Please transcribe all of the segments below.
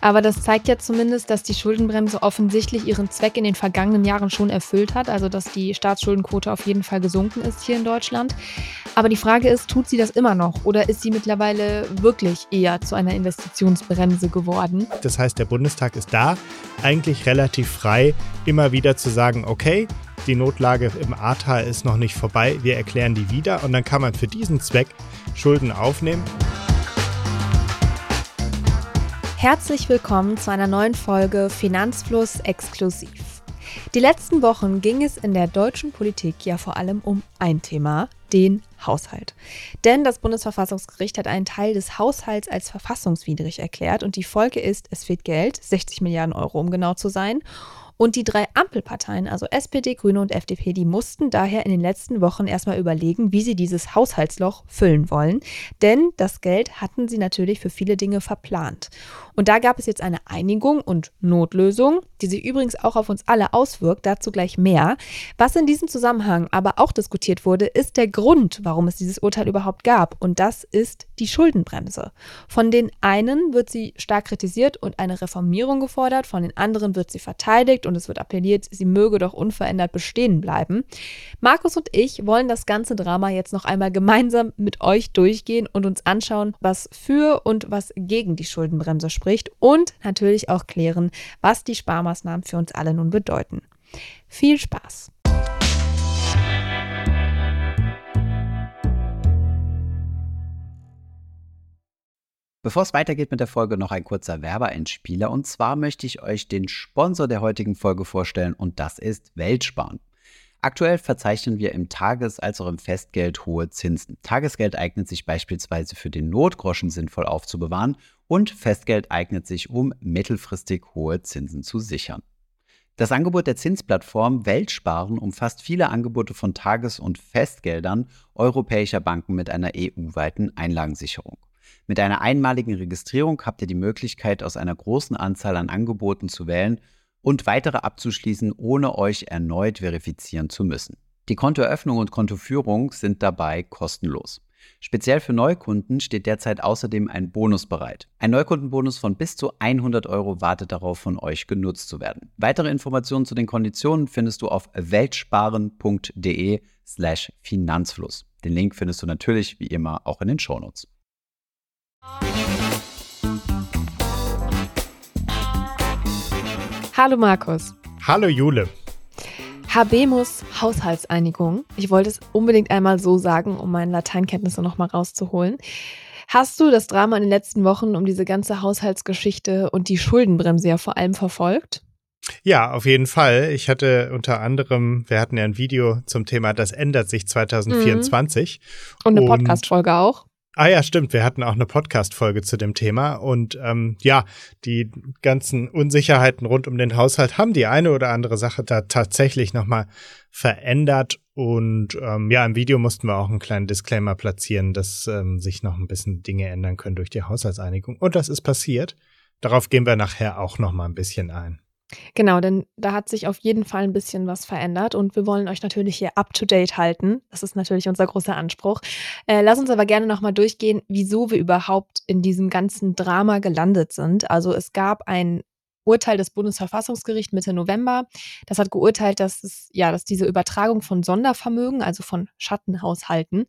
Aber das zeigt ja zumindest, dass die Schuldenbremse offensichtlich ihren Zweck in den vergangenen Jahren schon erfüllt hat, also dass die Staatsschuldenquote auf jeden Fall gesunken ist hier in Deutschland. Aber die Frage ist, tut sie das immer noch oder ist sie mittlerweile wirklich eher zu einer Investitionsbremse geworden? Das heißt, der Bundestag ist da eigentlich relativ frei, immer wieder zu sagen, okay, die Notlage im Ahrtal ist noch nicht vorbei, wir erklären die wieder und dann kann man für diesen Zweck Schulden aufnehmen. Herzlich willkommen zu einer neuen Folge Finanzfluss exklusiv. Die letzten Wochen ging es in der deutschen Politik ja vor allem um ein Thema, den Haushalt. Denn das Bundesverfassungsgericht hat einen Teil des Haushalts als verfassungswidrig erklärt und die Folge ist, es fehlt Geld, 60 Milliarden Euro um genau zu sein. Und die drei Ampelparteien, also SPD, Grüne und FDP, die mussten daher in den letzten Wochen erstmal überlegen, wie sie dieses Haushaltsloch füllen wollen. Denn das Geld hatten sie natürlich für viele Dinge verplant. Und da gab es jetzt eine Einigung und Notlösung, die sich übrigens auch auf uns alle auswirkt, dazu gleich mehr. Was in diesem Zusammenhang aber auch diskutiert wurde, ist der Grund, warum es dieses Urteil überhaupt gab. Und das ist die Schuldenbremse. Von den einen wird sie stark kritisiert und eine Reformierung gefordert, von den anderen wird sie verteidigt und es wird appelliert, sie möge doch unverändert bestehen bleiben. Markus und ich wollen das ganze Drama jetzt noch einmal gemeinsam mit euch durchgehen und uns anschauen, was für und was gegen die Schuldenbremse spricht und natürlich auch klären, was die Sparmaßnahmen für uns alle nun bedeuten. Viel Spaß! Bevor es weitergeht mit der Folge, noch ein kurzer Werbeeinspieler. Und zwar möchte ich euch den Sponsor der heutigen Folge vorstellen und das ist Weltsparen. Aktuell verzeichnen wir im Tages- als auch im Festgeld hohe Zinsen. Tagesgeld eignet sich beispielsweise für den Notgroschen sinnvoll aufzubewahren und Festgeld eignet sich, um mittelfristig hohe Zinsen zu sichern. Das Angebot der Zinsplattform Weltsparen umfasst viele Angebote von Tages- und Festgeldern europäischer Banken mit einer EU-weiten Einlagensicherung. Mit einer einmaligen Registrierung habt ihr die Möglichkeit, aus einer großen Anzahl an Angeboten zu wählen und weitere abzuschließen, ohne euch erneut verifizieren zu müssen. Die Kontoeröffnung und Kontoführung sind dabei kostenlos. Speziell für Neukunden steht derzeit außerdem ein Bonus bereit. Ein Neukundenbonus von bis zu 100 Euro wartet darauf, von euch genutzt zu werden. Weitere Informationen zu den Konditionen findest du auf weltsparen.de slash Finanzfluss. Den Link findest du natürlich wie immer auch in den Shownotes. Hallo Markus. Hallo Jule. Habemus Haushaltseinigung. Ich wollte es unbedingt einmal so sagen, um meine Lateinkenntnisse nochmal rauszuholen. Hast du das Drama in den letzten Wochen um diese ganze Haushaltsgeschichte und die Schuldenbremse ja vor allem verfolgt? Ja, auf jeden Fall. Ich hatte unter anderem, wir hatten ja ein Video zum Thema, das ändert sich 2024. Mhm. Und eine Podcast-Folge auch. Ah ja, stimmt. Wir hatten auch eine Podcast-Folge zu dem Thema. Und ähm, ja, die ganzen Unsicherheiten rund um den Haushalt haben die eine oder andere Sache da tatsächlich nochmal verändert. Und ähm, ja, im Video mussten wir auch einen kleinen Disclaimer platzieren, dass ähm, sich noch ein bisschen Dinge ändern können durch die Haushaltseinigung. Und das ist passiert. Darauf gehen wir nachher auch nochmal ein bisschen ein. Genau, denn da hat sich auf jeden Fall ein bisschen was verändert und wir wollen euch natürlich hier up to date halten. Das ist natürlich unser großer Anspruch. Äh, lass uns aber gerne nochmal durchgehen, wieso wir überhaupt in diesem ganzen Drama gelandet sind. Also es gab ein Urteil des Bundesverfassungsgerichts Mitte November. Das hat geurteilt, dass es, ja, dass diese Übertragung von Sondervermögen, also von Schattenhaushalten,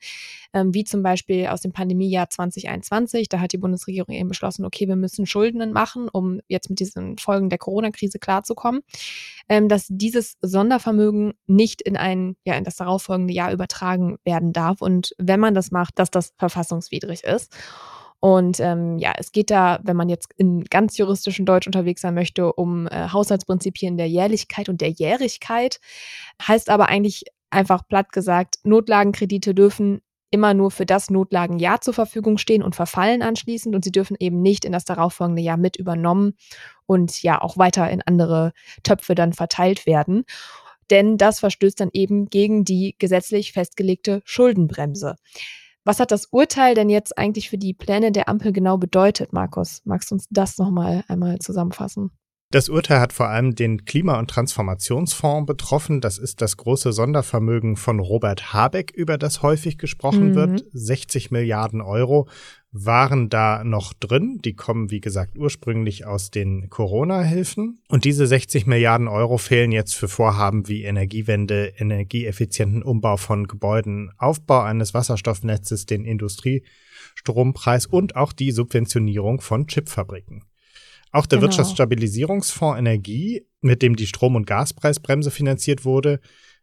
ähm, wie zum Beispiel aus dem Pandemiejahr 2021, da hat die Bundesregierung eben beschlossen, okay, wir müssen Schulden machen, um jetzt mit diesen Folgen der Corona-Krise klarzukommen, ähm, dass dieses Sondervermögen nicht in ein, ja, in das darauffolgende Jahr übertragen werden darf. Und wenn man das macht, dass das verfassungswidrig ist. Und ähm, ja, es geht da, wenn man jetzt in ganz juristischen Deutsch unterwegs sein möchte, um äh, Haushaltsprinzipien der Jährlichkeit und der Jährigkeit. Heißt aber eigentlich einfach platt gesagt, Notlagenkredite dürfen immer nur für das Notlagenjahr zur Verfügung stehen und verfallen anschließend und sie dürfen eben nicht in das darauffolgende Jahr mit übernommen und ja auch weiter in andere Töpfe dann verteilt werden. Denn das verstößt dann eben gegen die gesetzlich festgelegte Schuldenbremse. Was hat das Urteil denn jetzt eigentlich für die Pläne der Ampel genau bedeutet, Markus? Magst du uns das nochmal einmal zusammenfassen? Das Urteil hat vor allem den Klima- und Transformationsfonds betroffen. Das ist das große Sondervermögen von Robert Habeck, über das häufig gesprochen mhm. wird. 60 Milliarden Euro waren da noch drin. Die kommen, wie gesagt, ursprünglich aus den Corona-Hilfen. Und diese 60 Milliarden Euro fehlen jetzt für Vorhaben wie Energiewende, energieeffizienten Umbau von Gebäuden, Aufbau eines Wasserstoffnetzes, den Industriestrompreis und auch die Subventionierung von Chipfabriken. Auch der genau. Wirtschaftsstabilisierungsfonds Energie, mit dem die Strom- und Gaspreisbremse finanziert wurde,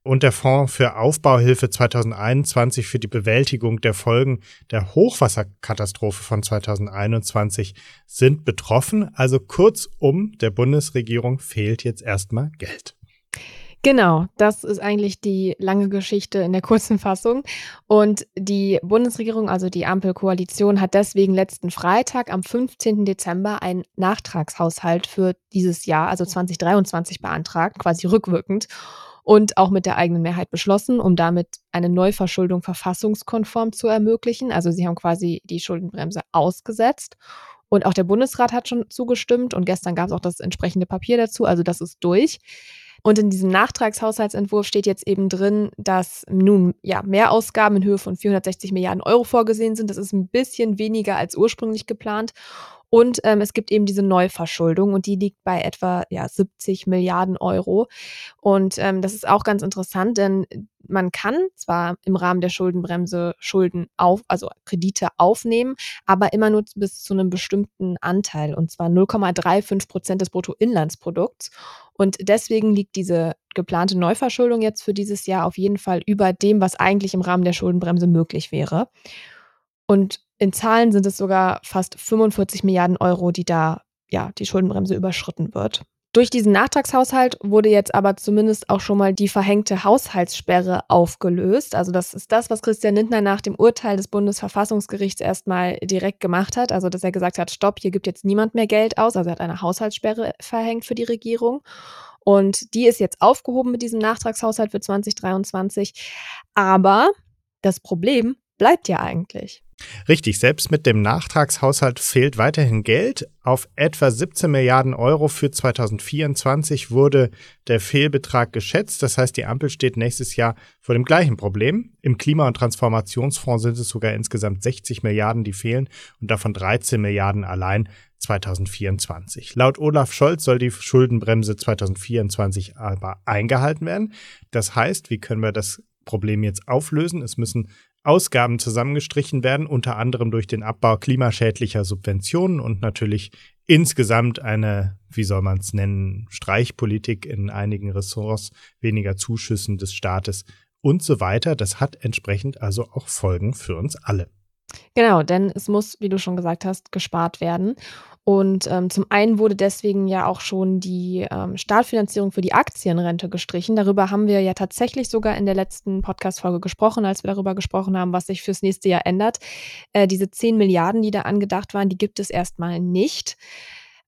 und der Fonds für Aufbauhilfe 2021 für die Bewältigung der Folgen der Hochwasserkatastrophe von 2021 sind betroffen. Also kurzum, der Bundesregierung fehlt jetzt erstmal Geld. Genau, das ist eigentlich die lange Geschichte in der kurzen Fassung. Und die Bundesregierung, also die Ampelkoalition, hat deswegen letzten Freitag am 15. Dezember einen Nachtragshaushalt für dieses Jahr, also 2023, beantragt, quasi rückwirkend und auch mit der eigenen Mehrheit beschlossen, um damit eine Neuverschuldung verfassungskonform zu ermöglichen. Also sie haben quasi die Schuldenbremse ausgesetzt. Und auch der Bundesrat hat schon zugestimmt und gestern gab es auch das entsprechende Papier dazu. Also das ist durch. Und in diesem Nachtragshaushaltsentwurf steht jetzt eben drin, dass nun ja Mehrausgaben in Höhe von 460 Milliarden Euro vorgesehen sind. Das ist ein bisschen weniger als ursprünglich geplant. Und ähm, es gibt eben diese Neuverschuldung und die liegt bei etwa ja, 70 Milliarden Euro. Und ähm, das ist auch ganz interessant, denn man kann zwar im Rahmen der Schuldenbremse Schulden auf, also Kredite aufnehmen, aber immer nur bis zu einem bestimmten Anteil und zwar 0,35 Prozent des Bruttoinlandsprodukts. Und deswegen liegt diese geplante Neuverschuldung jetzt für dieses Jahr auf jeden Fall über dem, was eigentlich im Rahmen der Schuldenbremse möglich wäre. Und in Zahlen sind es sogar fast 45 Milliarden Euro, die da ja die Schuldenbremse überschritten wird. Durch diesen Nachtragshaushalt wurde jetzt aber zumindest auch schon mal die verhängte Haushaltssperre aufgelöst. Also das ist das, was Christian Lindner nach dem Urteil des Bundesverfassungsgerichts erstmal direkt gemacht hat. Also dass er gesagt hat, stopp, hier gibt jetzt niemand mehr Geld aus. Also er hat eine Haushaltssperre verhängt für die Regierung. Und die ist jetzt aufgehoben mit diesem Nachtragshaushalt für 2023. Aber das Problem bleibt ja eigentlich. Richtig, selbst mit dem Nachtragshaushalt fehlt weiterhin Geld. Auf etwa 17 Milliarden Euro für 2024 wurde der Fehlbetrag geschätzt. Das heißt, die Ampel steht nächstes Jahr vor dem gleichen Problem. Im Klima- und Transformationsfonds sind es sogar insgesamt 60 Milliarden, die fehlen und davon 13 Milliarden allein 2024. Laut Olaf Scholz soll die Schuldenbremse 2024 aber eingehalten werden. Das heißt, wie können wir das Problem jetzt auflösen? Es müssen Ausgaben zusammengestrichen werden, unter anderem durch den Abbau klimaschädlicher Subventionen und natürlich insgesamt eine, wie soll man es nennen, Streichpolitik in einigen Ressorts, weniger Zuschüssen des Staates und so weiter. Das hat entsprechend also auch Folgen für uns alle. Genau, denn es muss, wie du schon gesagt hast, gespart werden. Und ähm, zum einen wurde deswegen ja auch schon die ähm, Startfinanzierung für die Aktienrente gestrichen. Darüber haben wir ja tatsächlich sogar in der letzten Podcast-Folge gesprochen, als wir darüber gesprochen haben, was sich fürs nächste Jahr ändert. Äh, diese 10 Milliarden, die da angedacht waren, die gibt es erstmal nicht.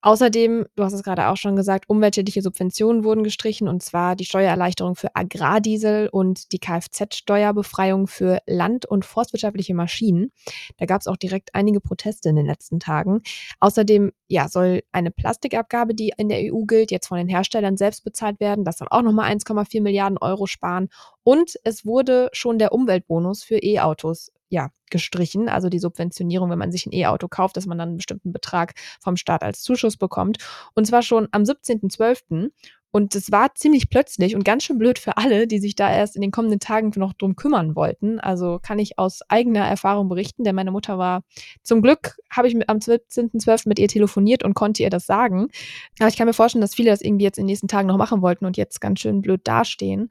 Außerdem, du hast es gerade auch schon gesagt, umweltschädliche Subventionen wurden gestrichen und zwar die Steuererleichterung für Agrardiesel und die Kfz-Steuerbefreiung für land- und forstwirtschaftliche Maschinen. Da gab es auch direkt einige Proteste in den letzten Tagen. Außerdem ja, soll eine Plastikabgabe, die in der EU gilt, jetzt von den Herstellern selbst bezahlt werden. Das soll auch nochmal 1,4 Milliarden Euro sparen. Und es wurde schon der Umweltbonus für E-Autos ja, gestrichen, also die Subventionierung, wenn man sich ein E-Auto kauft, dass man dann einen bestimmten Betrag vom Staat als Zuschuss bekommt. Und zwar schon am 17.12. Und es war ziemlich plötzlich und ganz schön blöd für alle, die sich da erst in den kommenden Tagen noch drum kümmern wollten. Also kann ich aus eigener Erfahrung berichten, denn meine Mutter war, zum Glück habe ich am 17.12. mit ihr telefoniert und konnte ihr das sagen. Aber ich kann mir vorstellen, dass viele das irgendwie jetzt in den nächsten Tagen noch machen wollten und jetzt ganz schön blöd dastehen.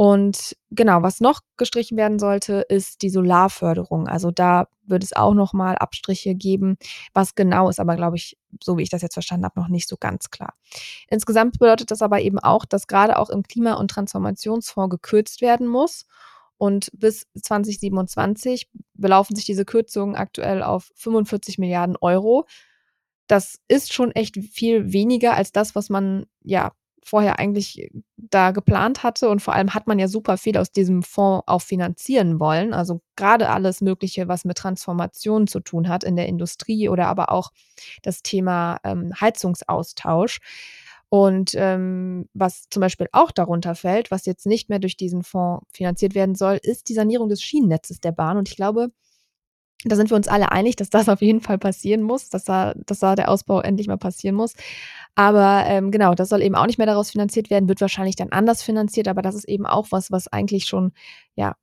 Und genau, was noch gestrichen werden sollte, ist die Solarförderung. Also da wird es auch noch mal Abstriche geben. Was genau ist aber, glaube ich, so wie ich das jetzt verstanden habe, noch nicht so ganz klar. Insgesamt bedeutet das aber eben auch, dass gerade auch im Klima- und Transformationsfonds gekürzt werden muss. Und bis 2027 belaufen sich diese Kürzungen aktuell auf 45 Milliarden Euro. Das ist schon echt viel weniger als das, was man ja vorher eigentlich da geplant hatte. Und vor allem hat man ja super viel aus diesem Fonds auch finanzieren wollen. Also gerade alles Mögliche, was mit Transformation zu tun hat in der Industrie oder aber auch das Thema ähm, Heizungsaustausch. Und ähm, was zum Beispiel auch darunter fällt, was jetzt nicht mehr durch diesen Fonds finanziert werden soll, ist die Sanierung des Schienennetzes der Bahn. Und ich glaube, da sind wir uns alle einig, dass das auf jeden Fall passieren muss, dass da, dass da der Ausbau endlich mal passieren muss. Aber ähm, genau, das soll eben auch nicht mehr daraus finanziert werden, wird wahrscheinlich dann anders finanziert, aber das ist eben auch was, was eigentlich schon, ja,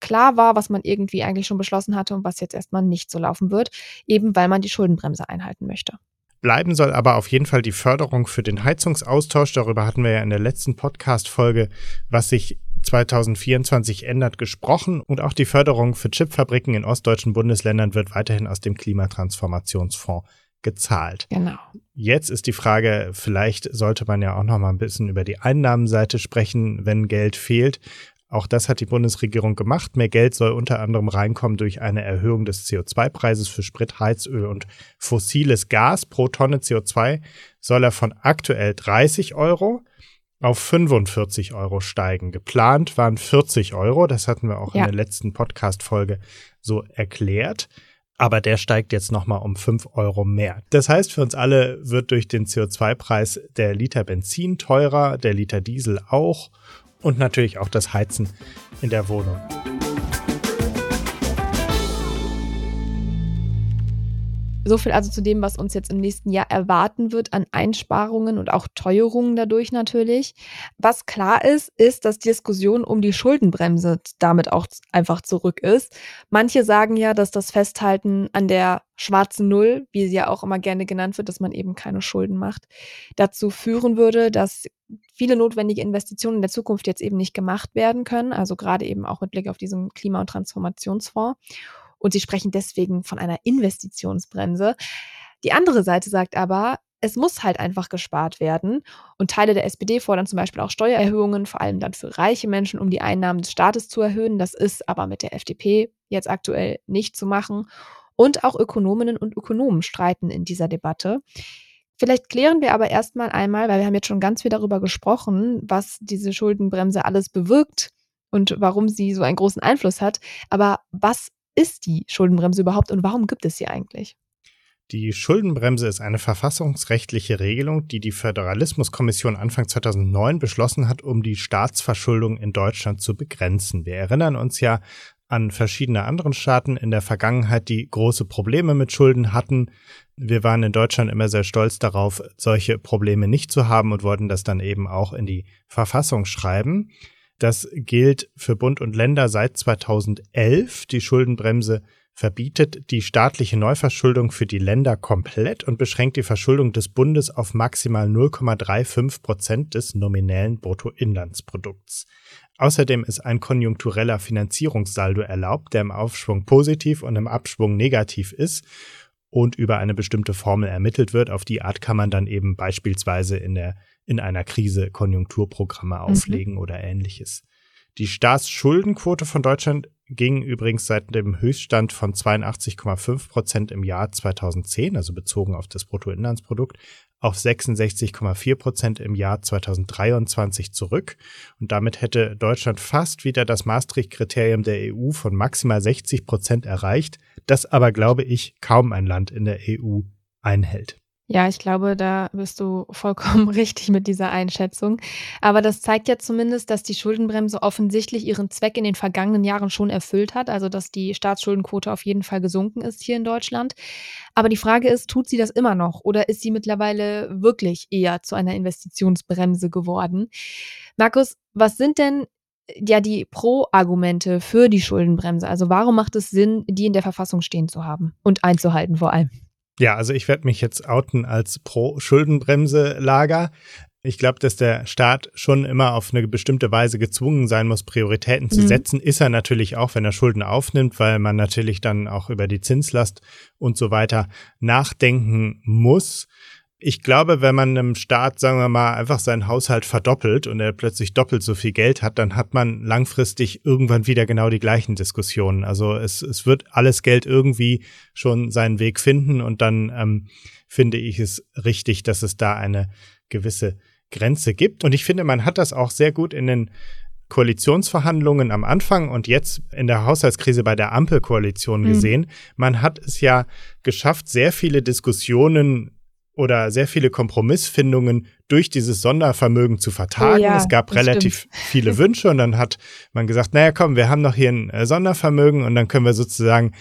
klar war, was man irgendwie eigentlich schon beschlossen hatte und was jetzt erstmal nicht so laufen wird, eben weil man die Schuldenbremse einhalten möchte. Bleiben soll aber auf jeden Fall die Förderung für den Heizungsaustausch. Darüber hatten wir ja in der letzten Podcast-Folge, was sich 2024 ändert, gesprochen. Und auch die Förderung für Chipfabriken in ostdeutschen Bundesländern wird weiterhin aus dem Klimatransformationsfonds gezahlt. Genau. Jetzt ist die Frage, vielleicht sollte man ja auch noch mal ein bisschen über die Einnahmenseite sprechen, wenn Geld fehlt. Auch das hat die Bundesregierung gemacht. Mehr Geld soll unter anderem reinkommen durch eine Erhöhung des CO2-Preises für Sprit, Heizöl und fossiles Gas. Pro Tonne CO2 soll er von aktuell 30 Euro auf 45 Euro steigen. Geplant waren 40 Euro. Das hatten wir auch ja. in der letzten Podcast-Folge so erklärt. Aber der steigt jetzt nochmal um 5 Euro mehr. Das heißt, für uns alle wird durch den CO2-Preis der Liter Benzin teurer, der Liter Diesel auch und natürlich auch das Heizen in der Wohnung. So viel also zu dem, was uns jetzt im nächsten Jahr erwarten wird an Einsparungen und auch Teuerungen dadurch natürlich. Was klar ist, ist, dass die Diskussion um die Schuldenbremse damit auch einfach zurück ist. Manche sagen ja, dass das Festhalten an der schwarzen Null, wie sie ja auch immer gerne genannt wird, dass man eben keine Schulden macht, dazu führen würde, dass viele notwendige Investitionen in der Zukunft jetzt eben nicht gemacht werden können, also gerade eben auch mit Blick auf diesen Klima- und Transformationsfonds und sie sprechen deswegen von einer Investitionsbremse. Die andere Seite sagt aber, es muss halt einfach gespart werden. Und Teile der SPD fordern zum Beispiel auch Steuererhöhungen, vor allem dann für reiche Menschen, um die Einnahmen des Staates zu erhöhen. Das ist aber mit der FDP jetzt aktuell nicht zu machen. Und auch Ökonominnen und Ökonomen streiten in dieser Debatte. Vielleicht klären wir aber erstmal einmal, weil wir haben jetzt schon ganz viel darüber gesprochen, was diese Schuldenbremse alles bewirkt und warum sie so einen großen Einfluss hat. Aber was ist die Schuldenbremse überhaupt und warum gibt es sie eigentlich? Die Schuldenbremse ist eine verfassungsrechtliche Regelung, die die Föderalismuskommission Anfang 2009 beschlossen hat, um die Staatsverschuldung in Deutschland zu begrenzen. Wir erinnern uns ja an verschiedene anderen Staaten in der Vergangenheit, die große Probleme mit Schulden hatten. Wir waren in Deutschland immer sehr stolz darauf, solche Probleme nicht zu haben und wollten das dann eben auch in die Verfassung schreiben. Das gilt für Bund und Länder seit 2011. Die Schuldenbremse verbietet die staatliche Neuverschuldung für die Länder komplett und beschränkt die Verschuldung des Bundes auf maximal 0,35 Prozent des nominellen Bruttoinlandsprodukts. Außerdem ist ein konjunktureller Finanzierungssaldo erlaubt, der im Aufschwung positiv und im Abschwung negativ ist und über eine bestimmte Formel ermittelt wird. Auf die Art kann man dann eben beispielsweise in der in einer Krise Konjunkturprogramme mhm. auflegen mhm. oder ähnliches. Die Staatsschuldenquote von Deutschland ging übrigens seit dem Höchststand von 82,5 Prozent im Jahr 2010, also bezogen auf das Bruttoinlandsprodukt, auf 66,4 Prozent im Jahr 2023 zurück. Und damit hätte Deutschland fast wieder das Maastricht-Kriterium der EU von maximal 60 Prozent erreicht, das aber, glaube ich, kaum ein Land in der EU einhält. Ja, ich glaube, da bist du vollkommen richtig mit dieser Einschätzung. Aber das zeigt ja zumindest, dass die Schuldenbremse offensichtlich ihren Zweck in den vergangenen Jahren schon erfüllt hat, also dass die Staatsschuldenquote auf jeden Fall gesunken ist hier in Deutschland. Aber die Frage ist, tut sie das immer noch oder ist sie mittlerweile wirklich eher zu einer Investitionsbremse geworden? Markus, was sind denn ja die Pro-Argumente für die Schuldenbremse? Also warum macht es Sinn, die in der Verfassung stehen zu haben und einzuhalten vor allem? Ja, also ich werde mich jetzt outen als Pro-Schuldenbremse-Lager. Ich glaube, dass der Staat schon immer auf eine bestimmte Weise gezwungen sein muss, Prioritäten zu mhm. setzen. Ist er natürlich auch, wenn er Schulden aufnimmt, weil man natürlich dann auch über die Zinslast und so weiter nachdenken muss ich glaube, wenn man einem Staat, sagen wir mal, einfach seinen Haushalt verdoppelt und er plötzlich doppelt so viel Geld hat, dann hat man langfristig irgendwann wieder genau die gleichen Diskussionen. Also es, es wird alles Geld irgendwie schon seinen Weg finden und dann ähm, finde ich es richtig, dass es da eine gewisse Grenze gibt. Und ich finde, man hat das auch sehr gut in den Koalitionsverhandlungen am Anfang und jetzt in der Haushaltskrise bei der Ampelkoalition mhm. gesehen. Man hat es ja geschafft, sehr viele Diskussionen oder sehr viele Kompromissfindungen durch dieses Sondervermögen zu vertagen. Oh ja, es gab relativ stimmt. viele Wünsche und dann hat man gesagt, naja, komm, wir haben noch hier ein äh, Sondervermögen und dann können wir sozusagen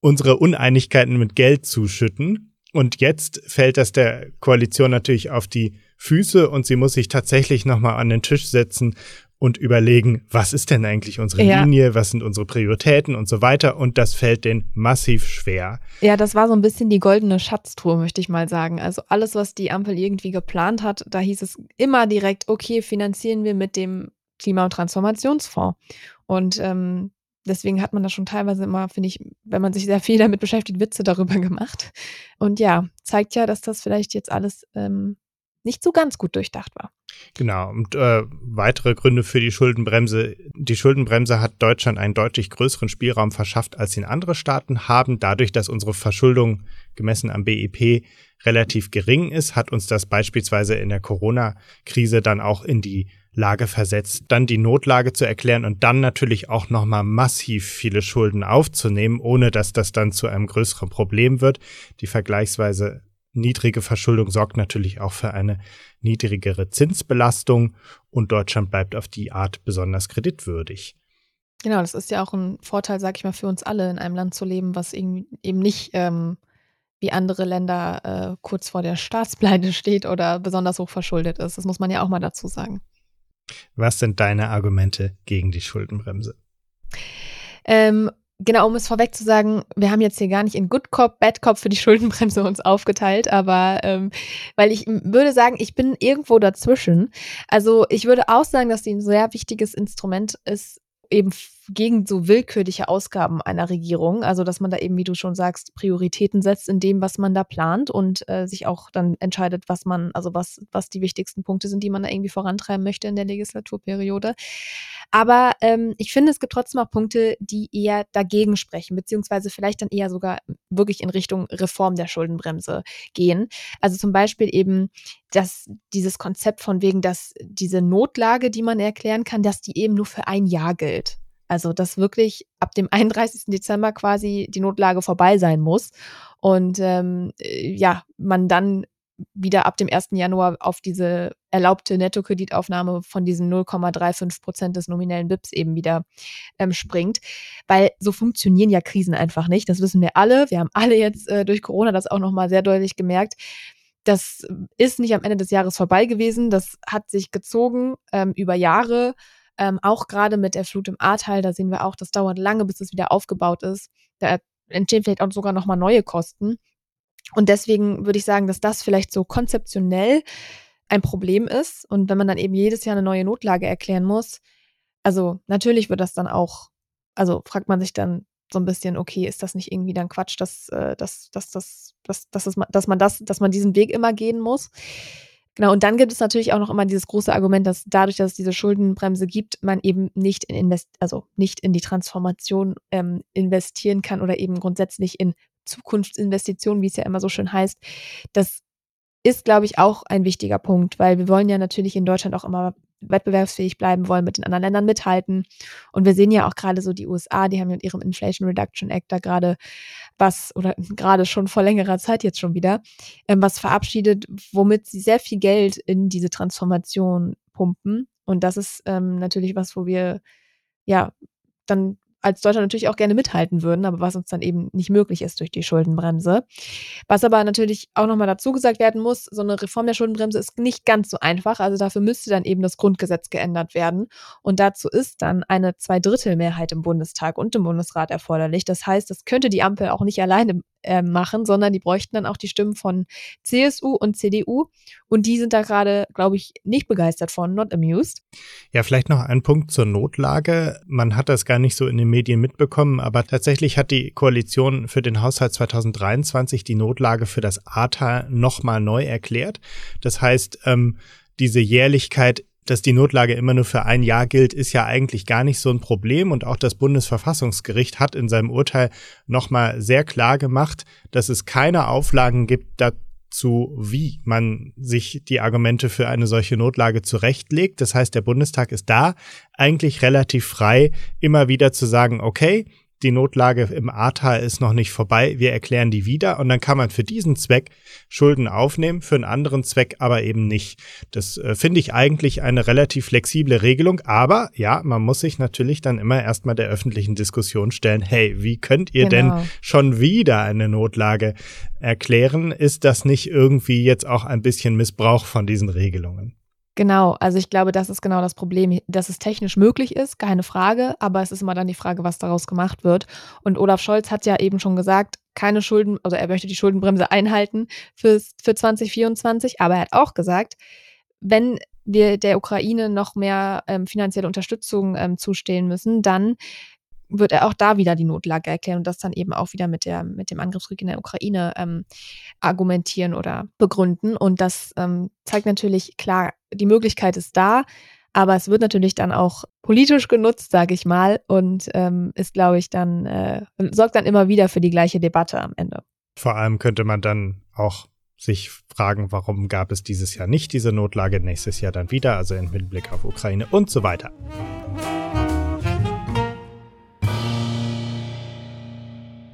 unsere Uneinigkeiten mit Geld zuschütten. Und jetzt fällt das der Koalition natürlich auf die Füße und sie muss sich tatsächlich nochmal an den Tisch setzen und überlegen, was ist denn eigentlich unsere ja. Linie, was sind unsere Prioritäten und so weiter. Und das fällt denen massiv schwer. Ja, das war so ein bisschen die goldene Schatztruhe, möchte ich mal sagen. Also alles, was die Ampel irgendwie geplant hat, da hieß es immer direkt, okay, finanzieren wir mit dem Klima- und Transformationsfonds. Und ähm, deswegen hat man da schon teilweise immer, finde ich, wenn man sich sehr viel damit beschäftigt, Witze darüber gemacht. Und ja, zeigt ja, dass das vielleicht jetzt alles ähm, nicht so ganz gut durchdacht war. Genau, und äh, weitere Gründe für die Schuldenbremse. Die Schuldenbremse hat Deutschland einen deutlich größeren Spielraum verschafft, als ihn andere Staaten haben. Dadurch, dass unsere Verschuldung gemessen am BIP relativ gering ist, hat uns das beispielsweise in der Corona-Krise dann auch in die Lage versetzt, dann die Notlage zu erklären und dann natürlich auch nochmal massiv viele Schulden aufzunehmen, ohne dass das dann zu einem größeren Problem wird. Die vergleichsweise niedrige Verschuldung sorgt natürlich auch für eine niedrigere Zinsbelastung und Deutschland bleibt auf die Art besonders kreditwürdig. Genau, das ist ja auch ein Vorteil, sag ich mal, für uns alle in einem Land zu leben, was eben nicht ähm, wie andere Länder äh, kurz vor der Staatspleite steht oder besonders hoch verschuldet ist. Das muss man ja auch mal dazu sagen. Was sind deine Argumente gegen die Schuldenbremse? Ähm, Genau, um es vorweg zu sagen, wir haben jetzt hier gar nicht in Good Cop, Bad Cop für die Schuldenbremse uns aufgeteilt, aber ähm, weil ich würde sagen, ich bin irgendwo dazwischen. Also ich würde auch sagen, dass sie ein sehr wichtiges Instrument ist, eben gegen so willkürliche Ausgaben einer Regierung. Also, dass man da eben, wie du schon sagst, Prioritäten setzt in dem, was man da plant und äh, sich auch dann entscheidet, was man, also was, was die wichtigsten Punkte sind, die man da irgendwie vorantreiben möchte in der Legislaturperiode. Aber ähm, ich finde, es gibt trotzdem auch Punkte, die eher dagegen sprechen, beziehungsweise vielleicht dann eher sogar wirklich in Richtung Reform der Schuldenbremse gehen. Also zum Beispiel eben, dass dieses Konzept von wegen, dass diese Notlage, die man erklären kann, dass die eben nur für ein Jahr gilt. Also, dass wirklich ab dem 31. Dezember quasi die Notlage vorbei sein muss und ähm, äh, ja, man dann wieder ab dem 1. Januar auf diese erlaubte Nettokreditaufnahme von diesen 0,35 Prozent des nominellen BIPs eben wieder ähm, springt. Weil so funktionieren ja Krisen einfach nicht. Das wissen wir alle. Wir haben alle jetzt äh, durch Corona das auch nochmal sehr deutlich gemerkt. Das ist nicht am Ende des Jahres vorbei gewesen. Das hat sich gezogen ähm, über Jahre. Ähm, auch gerade mit der Flut im Ahrtal, da sehen wir auch, das dauert lange, bis es wieder aufgebaut ist. Da entstehen vielleicht auch sogar nochmal neue Kosten. Und deswegen würde ich sagen, dass das vielleicht so konzeptionell ein Problem ist. Und wenn man dann eben jedes Jahr eine neue Notlage erklären muss, also natürlich wird das dann auch, also fragt man sich dann so ein bisschen, okay, ist das nicht irgendwie dann Quatsch, dass, äh, dass, dass, dass, dass, dass, dass man das, dass man diesen Weg immer gehen muss? Genau, und dann gibt es natürlich auch noch immer dieses große Argument, dass dadurch, dass es diese Schuldenbremse gibt, man eben nicht in Invest also nicht in die Transformation ähm, investieren kann oder eben grundsätzlich in Zukunftsinvestitionen, wie es ja immer so schön heißt. Das ist, glaube ich, auch ein wichtiger Punkt, weil wir wollen ja natürlich in Deutschland auch immer wettbewerbsfähig bleiben, wollen mit den anderen Ländern mithalten. Und wir sehen ja auch gerade so die USA, die haben mit ihrem Inflation Reduction Act da gerade was, oder gerade schon vor längerer Zeit jetzt schon wieder, ähm, was verabschiedet, womit sie sehr viel Geld in diese Transformation pumpen. Und das ist ähm, natürlich was, wo wir ja dann als Deutschland natürlich auch gerne mithalten würden, aber was uns dann eben nicht möglich ist durch die Schuldenbremse. Was aber natürlich auch nochmal dazu gesagt werden muss, so eine Reform der Schuldenbremse ist nicht ganz so einfach. Also dafür müsste dann eben das Grundgesetz geändert werden. Und dazu ist dann eine Zweidrittelmehrheit im Bundestag und im Bundesrat erforderlich. Das heißt, das könnte die Ampel auch nicht alleine äh, machen, sondern die bräuchten dann auch die Stimmen von CSU und CDU. Und die sind da gerade, glaube ich, nicht begeistert von, not amused. Ja, vielleicht noch ein Punkt zur Notlage. Man hat das gar nicht so in den Medien mitbekommen, aber tatsächlich hat die Koalition für den Haushalt 2023 die Notlage für das ATA nochmal neu erklärt. Das heißt, ähm, diese Jährlichkeit dass die Notlage immer nur für ein Jahr gilt, ist ja eigentlich gar nicht so ein Problem. Und auch das Bundesverfassungsgericht hat in seinem Urteil nochmal sehr klar gemacht, dass es keine Auflagen gibt dazu, wie man sich die Argumente für eine solche Notlage zurechtlegt. Das heißt, der Bundestag ist da eigentlich relativ frei, immer wieder zu sagen, okay, die Notlage im Ahrtal ist noch nicht vorbei, wir erklären die wieder und dann kann man für diesen Zweck Schulden aufnehmen, für einen anderen Zweck aber eben nicht. Das äh, finde ich eigentlich eine relativ flexible Regelung, aber ja, man muss sich natürlich dann immer erstmal der öffentlichen Diskussion stellen, hey, wie könnt ihr genau. denn schon wieder eine Notlage erklären? Ist das nicht irgendwie jetzt auch ein bisschen Missbrauch von diesen Regelungen? Genau, also ich glaube, das ist genau das Problem, dass es technisch möglich ist, keine Frage, aber es ist immer dann die Frage, was daraus gemacht wird. Und Olaf Scholz hat ja eben schon gesagt, keine Schulden, also er möchte die Schuldenbremse einhalten für, für 2024, aber er hat auch gesagt, wenn wir der Ukraine noch mehr ähm, finanzielle Unterstützung ähm, zustehen müssen, dann wird er auch da wieder die Notlage erklären und das dann eben auch wieder mit, der, mit dem Angriffskrieg in der Ukraine ähm, argumentieren oder begründen. Und das ähm, zeigt natürlich, klar, die Möglichkeit ist da, aber es wird natürlich dann auch politisch genutzt, sage ich mal, und ähm, ist, glaube ich, dann, äh, sorgt dann immer wieder für die gleiche Debatte am Ende. Vor allem könnte man dann auch sich fragen, warum gab es dieses Jahr nicht diese Notlage, nächstes Jahr dann wieder, also im Hinblick auf Ukraine und so weiter.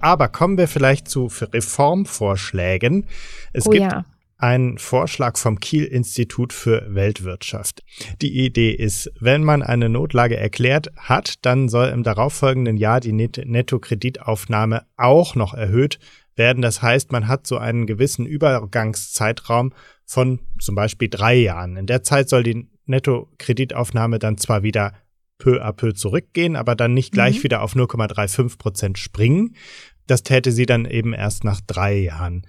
Aber kommen wir vielleicht zu Reformvorschlägen. Es oh, gibt ja. einen Vorschlag vom Kiel-Institut für Weltwirtschaft. Die Idee ist, wenn man eine Notlage erklärt hat, dann soll im darauffolgenden Jahr die Nettokreditaufnahme auch noch erhöht werden. Das heißt, man hat so einen gewissen Übergangszeitraum von zum Beispiel drei Jahren. In der Zeit soll die Nettokreditaufnahme dann zwar wieder peu à peu zurückgehen, aber dann nicht gleich mhm. wieder auf 0,35 Prozent springen. Das täte sie dann eben erst nach drei Jahren.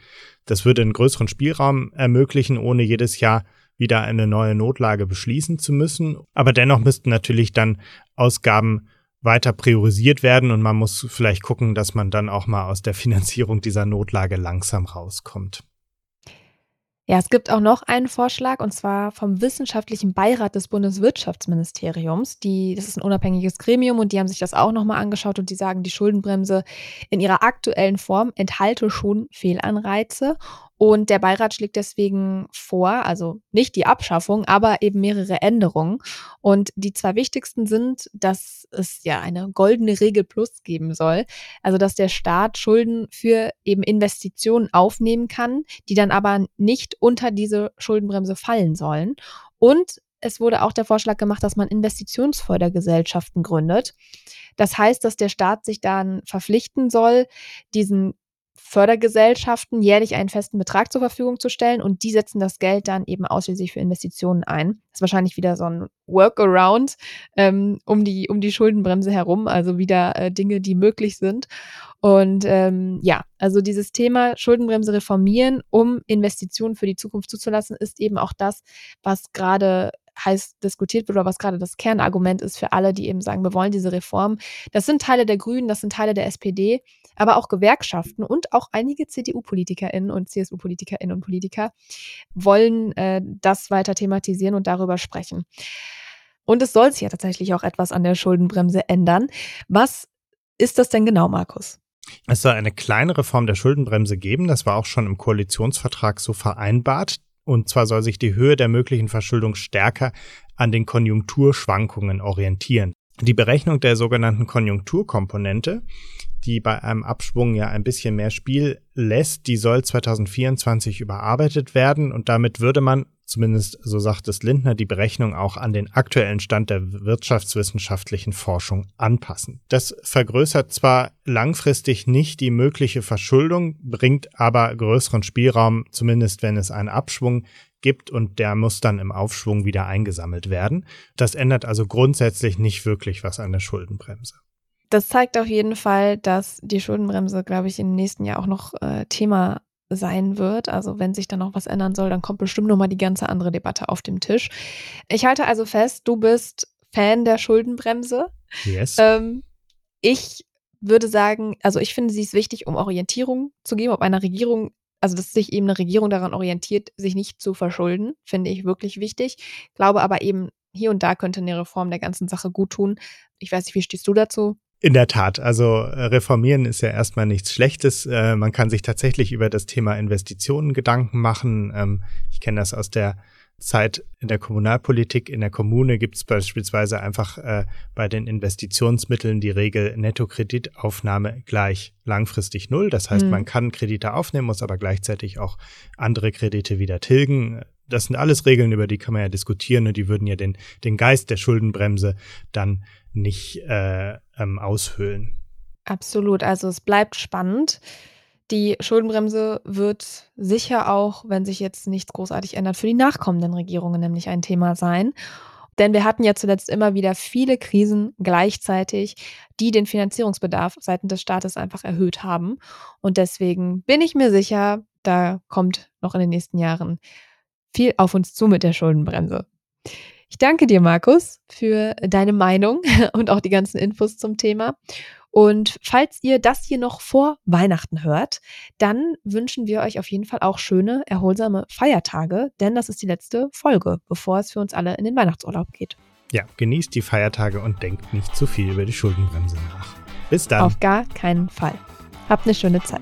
Das würde einen größeren Spielraum ermöglichen, ohne jedes Jahr wieder eine neue Notlage beschließen zu müssen. Aber dennoch müssten natürlich dann Ausgaben weiter priorisiert werden und man muss vielleicht gucken, dass man dann auch mal aus der Finanzierung dieser Notlage langsam rauskommt. Ja, es gibt auch noch einen Vorschlag und zwar vom Wissenschaftlichen Beirat des Bundeswirtschaftsministeriums. Die, das ist ein unabhängiges Gremium und die haben sich das auch nochmal angeschaut und die sagen, die Schuldenbremse in ihrer aktuellen Form enthalte schon Fehlanreize und der Beirat schlägt deswegen vor, also nicht die Abschaffung, aber eben mehrere Änderungen. Und die zwei wichtigsten sind, dass es ja eine goldene Regel plus geben soll. Also, dass der Staat Schulden für eben Investitionen aufnehmen kann, die dann aber nicht unter diese Schuldenbremse fallen sollen. Und es wurde auch der Vorschlag gemacht, dass man Investitionsfördergesellschaften gründet. Das heißt, dass der Staat sich dann verpflichten soll, diesen Fördergesellschaften jährlich einen festen Betrag zur Verfügung zu stellen und die setzen das Geld dann eben ausschließlich für Investitionen ein. Das ist wahrscheinlich wieder so ein Workaround ähm, um, die, um die Schuldenbremse herum, also wieder äh, Dinge, die möglich sind. Und ähm, ja, also dieses Thema Schuldenbremse reformieren, um Investitionen für die Zukunft zuzulassen, ist eben auch das, was gerade heiß diskutiert wird oder was gerade das Kernargument ist für alle, die eben sagen, wir wollen diese Reform. Das sind Teile der Grünen, das sind Teile der SPD, aber auch Gewerkschaften und auch einige CDU-PolitikerInnen und CSU-PolitikerInnen und Politiker wollen äh, das weiter thematisieren und darüber sprechen. Und es soll sich ja tatsächlich auch etwas an der Schuldenbremse ändern. Was ist das denn genau, Markus? Es soll eine kleine Reform der Schuldenbremse geben. Das war auch schon im Koalitionsvertrag so vereinbart. Und zwar soll sich die Höhe der möglichen Verschuldung stärker an den Konjunkturschwankungen orientieren. Die Berechnung der sogenannten Konjunkturkomponente, die bei einem Abschwung ja ein bisschen mehr Spiel lässt, die soll 2024 überarbeitet werden und damit würde man zumindest so sagt es Lindner, die Berechnung auch an den aktuellen Stand der wirtschaftswissenschaftlichen Forschung anpassen. Das vergrößert zwar langfristig nicht die mögliche Verschuldung, bringt aber größeren Spielraum, zumindest wenn es einen Abschwung gibt und der muss dann im Aufschwung wieder eingesammelt werden. Das ändert also grundsätzlich nicht wirklich was an der Schuldenbremse. Das zeigt auf jeden Fall, dass die Schuldenbremse, glaube ich, im nächsten Jahr auch noch äh, Thema sein wird. Also wenn sich da noch was ändern soll, dann kommt bestimmt noch mal die ganze andere Debatte auf dem Tisch. Ich halte also fest, du bist Fan der Schuldenbremse. Yes. Ähm, ich würde sagen, also ich finde, sie ist wichtig, um Orientierung zu geben, ob einer Regierung, also dass sich eben eine Regierung daran orientiert, sich nicht zu verschulden, finde ich wirklich wichtig. Glaube aber eben, hier und da könnte eine Reform der ganzen Sache gut tun. Ich weiß nicht, wie stehst du dazu? In der Tat, also äh, reformieren ist ja erstmal nichts Schlechtes. Äh, man kann sich tatsächlich über das Thema Investitionen Gedanken machen. Ähm, ich kenne das aus der Zeit in der Kommunalpolitik. In der Kommune gibt es beispielsweise einfach äh, bei den Investitionsmitteln die Regel Nettokreditaufnahme gleich langfristig null. Das heißt, mhm. man kann Kredite aufnehmen, muss aber gleichzeitig auch andere Kredite wieder tilgen. Das sind alles Regeln, über die kann man ja diskutieren und die würden ja den, den Geist der Schuldenbremse dann nicht äh, ähm, aushöhlen. Absolut. Also es bleibt spannend. Die Schuldenbremse wird sicher auch, wenn sich jetzt nichts großartig ändert, für die nachkommenden Regierungen nämlich ein Thema sein. Denn wir hatten ja zuletzt immer wieder viele Krisen gleichzeitig, die den Finanzierungsbedarf seitens des Staates einfach erhöht haben. Und deswegen bin ich mir sicher, da kommt noch in den nächsten Jahren viel auf uns zu mit der Schuldenbremse. Ich danke dir, Markus, für deine Meinung und auch die ganzen Infos zum Thema. Und falls ihr das hier noch vor Weihnachten hört, dann wünschen wir euch auf jeden Fall auch schöne, erholsame Feiertage, denn das ist die letzte Folge, bevor es für uns alle in den Weihnachtsurlaub geht. Ja, genießt die Feiertage und denkt nicht zu viel über die Schuldenbremse nach. Bis dann. Auf gar keinen Fall. Habt eine schöne Zeit.